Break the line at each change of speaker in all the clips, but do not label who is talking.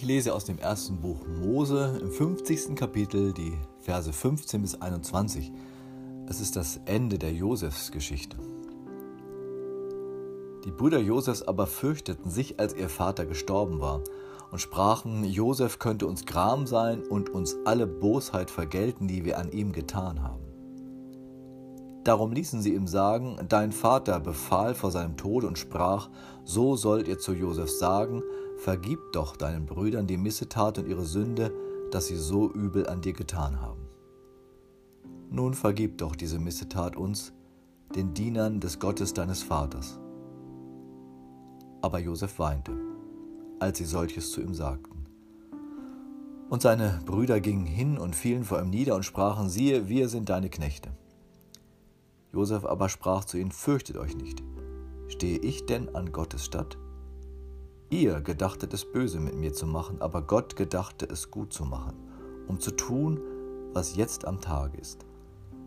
Ich lese aus dem ersten Buch Mose im 50. Kapitel die Verse 15 bis 21. Es ist das Ende der Josefsgeschichte. Die Brüder Josefs aber fürchteten sich, als ihr Vater gestorben war, und sprachen, Josef könnte uns Gram sein und uns alle Bosheit vergelten, die wir an ihm getan haben. Darum ließen sie ihm sagen, dein Vater befahl vor seinem Tod und sprach, so sollt ihr zu Josef sagen, vergib doch deinen Brüdern die Missetat und ihre Sünde, dass sie so übel an dir getan haben. Nun vergib doch diese Missetat uns, den Dienern des Gottes deines Vaters. Aber Josef weinte, als sie solches zu ihm sagten. Und seine Brüder gingen hin und fielen vor ihm nieder und sprachen, siehe, wir sind deine Knechte. Josef aber sprach zu ihnen, fürchtet euch nicht. Stehe ich denn an Gottes Statt? Ihr gedachtet es böse mit mir zu machen, aber Gott gedachte es gut zu machen, um zu tun, was jetzt am Tage ist,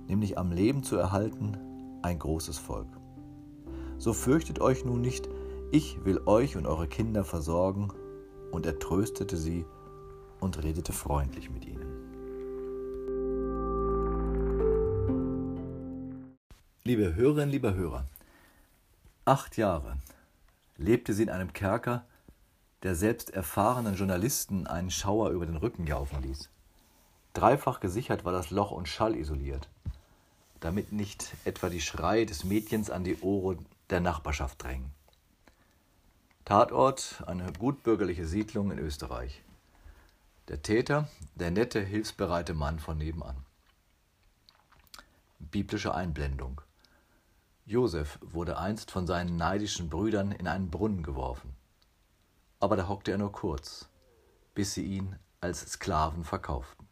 nämlich am Leben zu erhalten ein großes Volk. So fürchtet euch nun nicht, ich will euch und eure Kinder versorgen. Und er tröstete sie und redete freundlich mit ihnen. Liebe Hörerinnen, lieber Hörer, acht Jahre lebte sie in einem Kerker, der selbst erfahrenen Journalisten einen Schauer über den Rücken jaufen ließ. Dreifach gesichert war das Loch und schallisoliert, damit nicht etwa die Schreie des Mädchens an die Ohren der Nachbarschaft drängen. Tatort eine gutbürgerliche Siedlung in Österreich. Der Täter, der nette, hilfsbereite Mann von nebenan. Biblische Einblendung. Josef wurde einst von seinen neidischen Brüdern in einen Brunnen geworfen. Aber da hockte er nur kurz, bis sie ihn als Sklaven verkauften.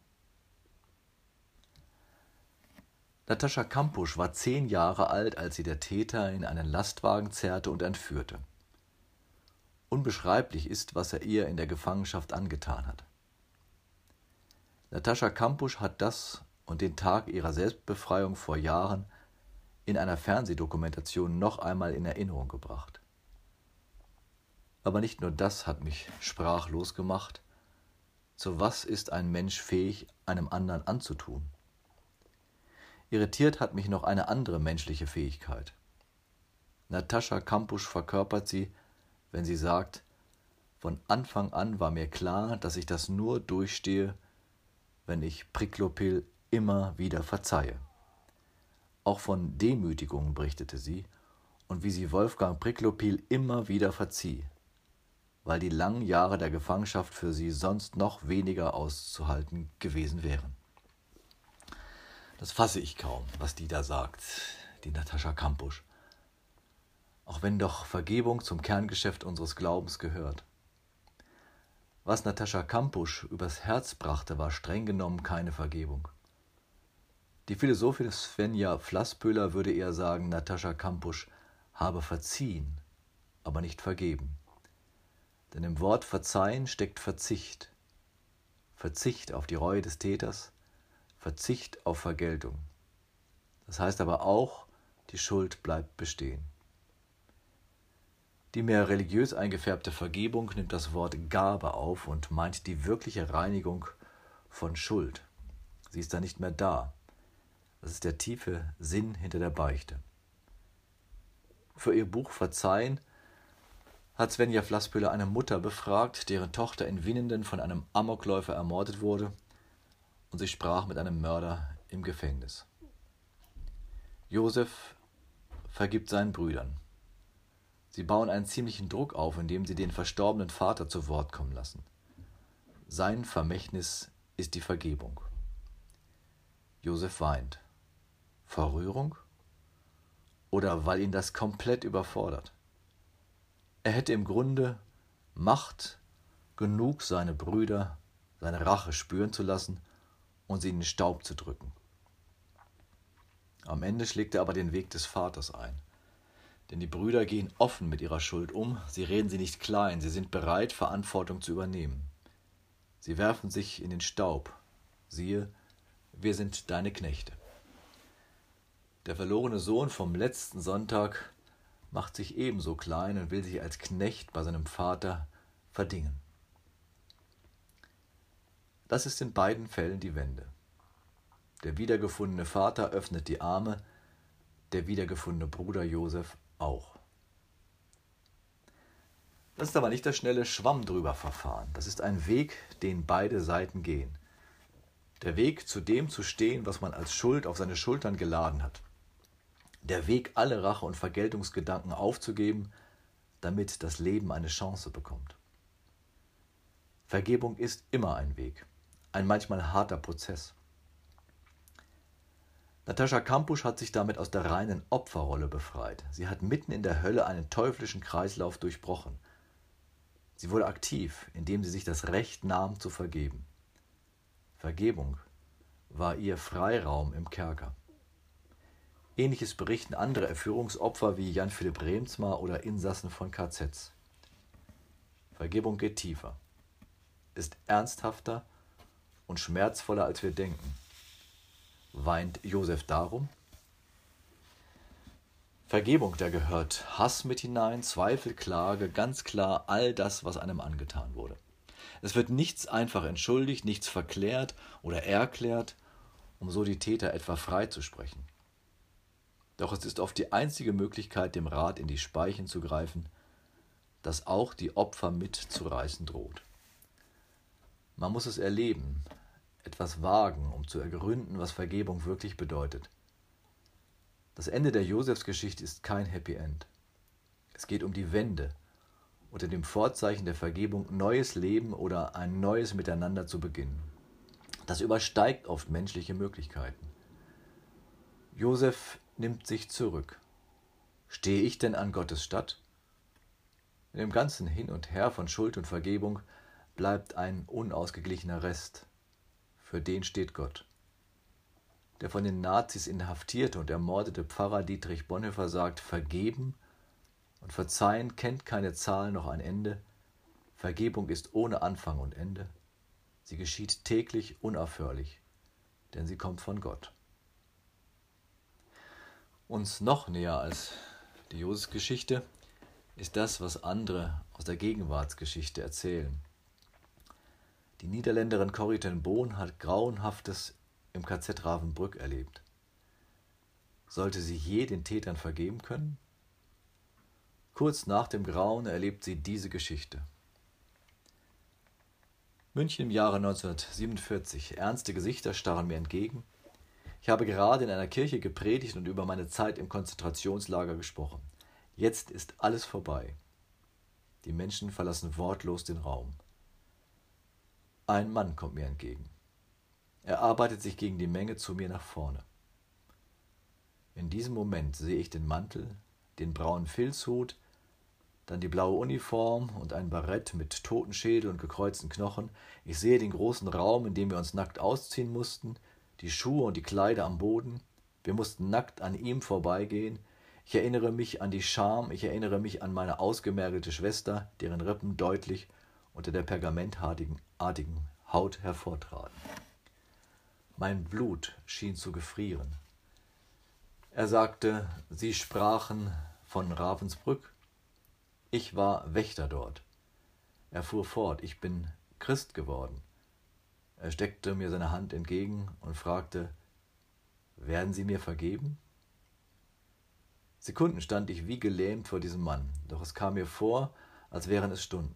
Natascha Kampusch war zehn Jahre alt, als sie der Täter in einen Lastwagen zerrte und entführte. Unbeschreiblich ist, was er ihr in der Gefangenschaft angetan hat. Natascha Kampusch hat das und den Tag ihrer Selbstbefreiung vor Jahren in einer Fernsehdokumentation noch einmal in Erinnerung gebracht. Aber nicht nur das hat mich sprachlos gemacht. Zu was ist ein Mensch fähig, einem anderen anzutun? Irritiert hat mich noch eine andere menschliche Fähigkeit. Natascha Kampusch verkörpert sie, wenn sie sagt, von Anfang an war mir klar, dass ich das nur durchstehe, wenn ich Priklopil immer wieder verzeihe. Auch von Demütigungen berichtete sie und wie sie Wolfgang Priklopil immer wieder verzieh, weil die langen Jahre der Gefangenschaft für sie sonst noch weniger auszuhalten gewesen wären. Das fasse ich kaum, was die da sagt, die Natascha Kampusch. Auch wenn doch Vergebung zum Kerngeschäft unseres Glaubens gehört. Was Natascha Kampusch übers Herz brachte, war streng genommen keine Vergebung. Die Philosophin Svenja Flasspöhler würde eher sagen, Natascha Kampusch habe verziehen, aber nicht vergeben. Denn im Wort verzeihen steckt Verzicht. Verzicht auf die Reue des Täters, Verzicht auf Vergeltung. Das heißt aber auch, die Schuld bleibt bestehen. Die mehr religiös eingefärbte Vergebung nimmt das Wort Gabe auf und meint die wirkliche Reinigung von Schuld. Sie ist da nicht mehr da. Das ist der tiefe Sinn hinter der Beichte. Für ihr Buch Verzeihen hat Svenja Flasspöhler eine Mutter befragt, deren Tochter in Winnenden von einem Amokläufer ermordet wurde, und sie sprach mit einem Mörder im Gefängnis. Josef vergibt seinen Brüdern. Sie bauen einen ziemlichen Druck auf, indem sie den verstorbenen Vater zu Wort kommen lassen. Sein Vermächtnis ist die Vergebung. Josef weint. Vor Rührung? Oder weil ihn das komplett überfordert? Er hätte im Grunde Macht genug, seine Brüder, seine Rache spüren zu lassen und sie in den Staub zu drücken. Am Ende schlägt er aber den Weg des Vaters ein. Denn die Brüder gehen offen mit ihrer Schuld um, sie reden sie nicht klein, sie sind bereit, Verantwortung zu übernehmen. Sie werfen sich in den Staub. Siehe, wir sind deine Knechte. Der verlorene Sohn vom letzten Sonntag macht sich ebenso klein und will sich als Knecht bei seinem Vater verdingen. Das ist in beiden Fällen die Wende. Der wiedergefundene Vater öffnet die Arme, der wiedergefundene Bruder Josef auch. Das ist aber nicht das schnelle Schwamm drüber Verfahren. Das ist ein Weg, den beide Seiten gehen. Der Weg, zu dem zu stehen, was man als Schuld auf seine Schultern geladen hat. Der Weg, alle Rache und Vergeltungsgedanken aufzugeben, damit das Leben eine Chance bekommt. Vergebung ist immer ein Weg, ein manchmal harter Prozess. Natascha Kampusch hat sich damit aus der reinen Opferrolle befreit. Sie hat mitten in der Hölle einen teuflischen Kreislauf durchbrochen. Sie wurde aktiv, indem sie sich das Recht nahm zu vergeben. Vergebung war ihr Freiraum im Kerker. Ähnliches berichten andere Erführungsopfer wie Jan Philipp Remsmar oder Insassen von KZs. Vergebung geht tiefer, ist ernsthafter und schmerzvoller, als wir denken. Weint Josef darum? Vergebung, da gehört Hass mit hinein, Zweifel, Klage, ganz klar all das, was einem angetan wurde. Es wird nichts einfach entschuldigt, nichts verklärt oder erklärt, um so die Täter etwa freizusprechen. Doch es ist oft die einzige Möglichkeit, dem Rat in die Speichen zu greifen, das auch die Opfer mitzureißen droht. Man muss es erleben, etwas wagen, um zu ergründen, was Vergebung wirklich bedeutet. Das Ende der Josefsgeschichte ist kein Happy End. Es geht um die Wende, unter dem Vorzeichen der Vergebung neues Leben oder ein neues Miteinander zu beginnen. Das übersteigt oft menschliche Möglichkeiten. Josef nimmt sich zurück. Stehe ich denn an Gottes Statt? In dem ganzen Hin und Her von Schuld und Vergebung bleibt ein unausgeglichener Rest. Für den steht Gott. Der von den Nazis inhaftierte und ermordete Pfarrer Dietrich Bonhoeffer sagt, vergeben und Verzeihen kennt keine Zahl noch ein Ende. Vergebung ist ohne Anfang und Ende. Sie geschieht täglich unaufhörlich, denn sie kommt von Gott. Uns noch näher als die Josef-Geschichte ist das, was andere aus der Gegenwartsgeschichte erzählen. Die Niederländerin Corrie ten Boon hat Grauenhaftes im KZ Ravensbrück erlebt. Sollte sie je den Tätern vergeben können? Kurz nach dem Grauen erlebt sie diese Geschichte. München im Jahre 1947. Ernste Gesichter starren mir entgegen. Ich habe gerade in einer Kirche gepredigt und über meine Zeit im Konzentrationslager gesprochen. Jetzt ist alles vorbei. Die Menschen verlassen wortlos den Raum. Ein Mann kommt mir entgegen. Er arbeitet sich gegen die Menge zu mir nach vorne. In diesem Moment sehe ich den Mantel, den braunen Filzhut, dann die blaue Uniform und ein Barett mit Totenschädel und gekreuzten Knochen. Ich sehe den großen Raum, in dem wir uns nackt ausziehen mussten, die Schuhe und die Kleider am Boden. Wir mussten nackt an ihm vorbeigehen. Ich erinnere mich an die Scham, ich erinnere mich an meine ausgemergelte Schwester, deren Rippen deutlich unter der pergamentartigen Haut hervortraten. Mein Blut schien zu gefrieren. Er sagte, Sie sprachen von Ravensbrück. Ich war Wächter dort. Er fuhr fort, ich bin Christ geworden. Er steckte mir seine Hand entgegen und fragte, werden Sie mir vergeben? Sekunden stand ich wie gelähmt vor diesem Mann, doch es kam mir vor, als wären es Stunden.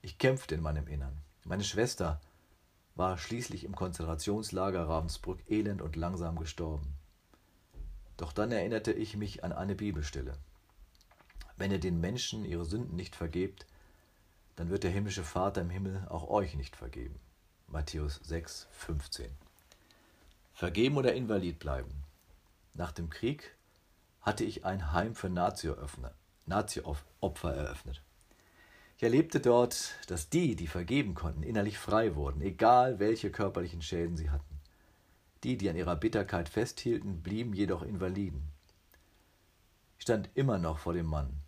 Ich kämpfte in meinem Innern. Meine Schwester war schließlich im Konzentrationslager Ravensbrück elend und langsam gestorben. Doch dann erinnerte ich mich an eine Bibelstelle. Wenn ihr den Menschen ihre Sünden nicht vergebt, dann wird der himmlische Vater im Himmel auch euch nicht vergeben. Matthäus 6, 15. Vergeben oder invalid bleiben. Nach dem Krieg hatte ich ein Heim für Nazi-Opfer eröffnet. Ich erlebte dort, dass die, die vergeben konnten, innerlich frei wurden, egal welche körperlichen Schäden sie hatten. Die, die an ihrer Bitterkeit festhielten, blieben jedoch Invaliden. Ich stand immer noch vor dem Mann.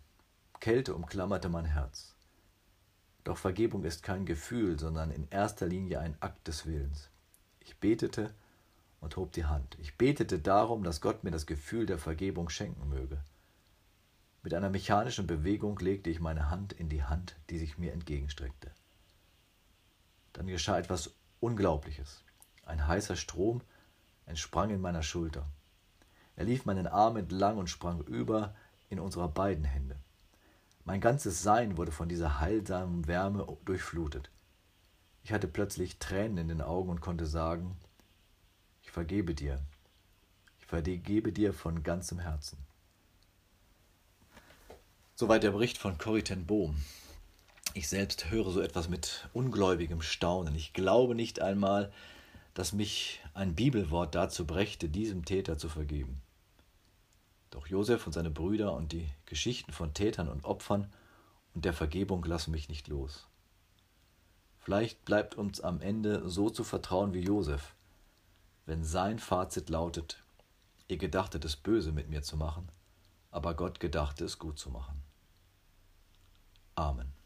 Kälte umklammerte mein Herz. Doch Vergebung ist kein Gefühl, sondern in erster Linie ein Akt des Willens. Ich betete und hob die Hand. Ich betete darum, dass Gott mir das Gefühl der Vergebung schenken möge. Mit einer mechanischen Bewegung legte ich meine Hand in die Hand, die sich mir entgegenstreckte. Dann geschah etwas Unglaubliches. Ein heißer Strom entsprang in meiner Schulter. Er lief meinen Arm entlang und sprang über in unsere beiden Hände. Mein ganzes Sein wurde von dieser heilsamen Wärme durchflutet. Ich hatte plötzlich Tränen in den Augen und konnte sagen, ich vergebe dir, ich vergebe dir von ganzem Herzen. Soweit der Bericht von Corrie ten Bohm. Ich selbst höre so etwas mit ungläubigem Staunen. Ich glaube nicht einmal, dass mich ein Bibelwort dazu brächte, diesem Täter zu vergeben. Doch Josef und seine Brüder und die Geschichten von Tätern und Opfern und der Vergebung lassen mich nicht los. Vielleicht bleibt uns am Ende so zu vertrauen wie Josef, wenn sein Fazit lautet, ihr gedachtet es böse mit mir zu machen, aber Gott gedachte es gut zu machen. Amen.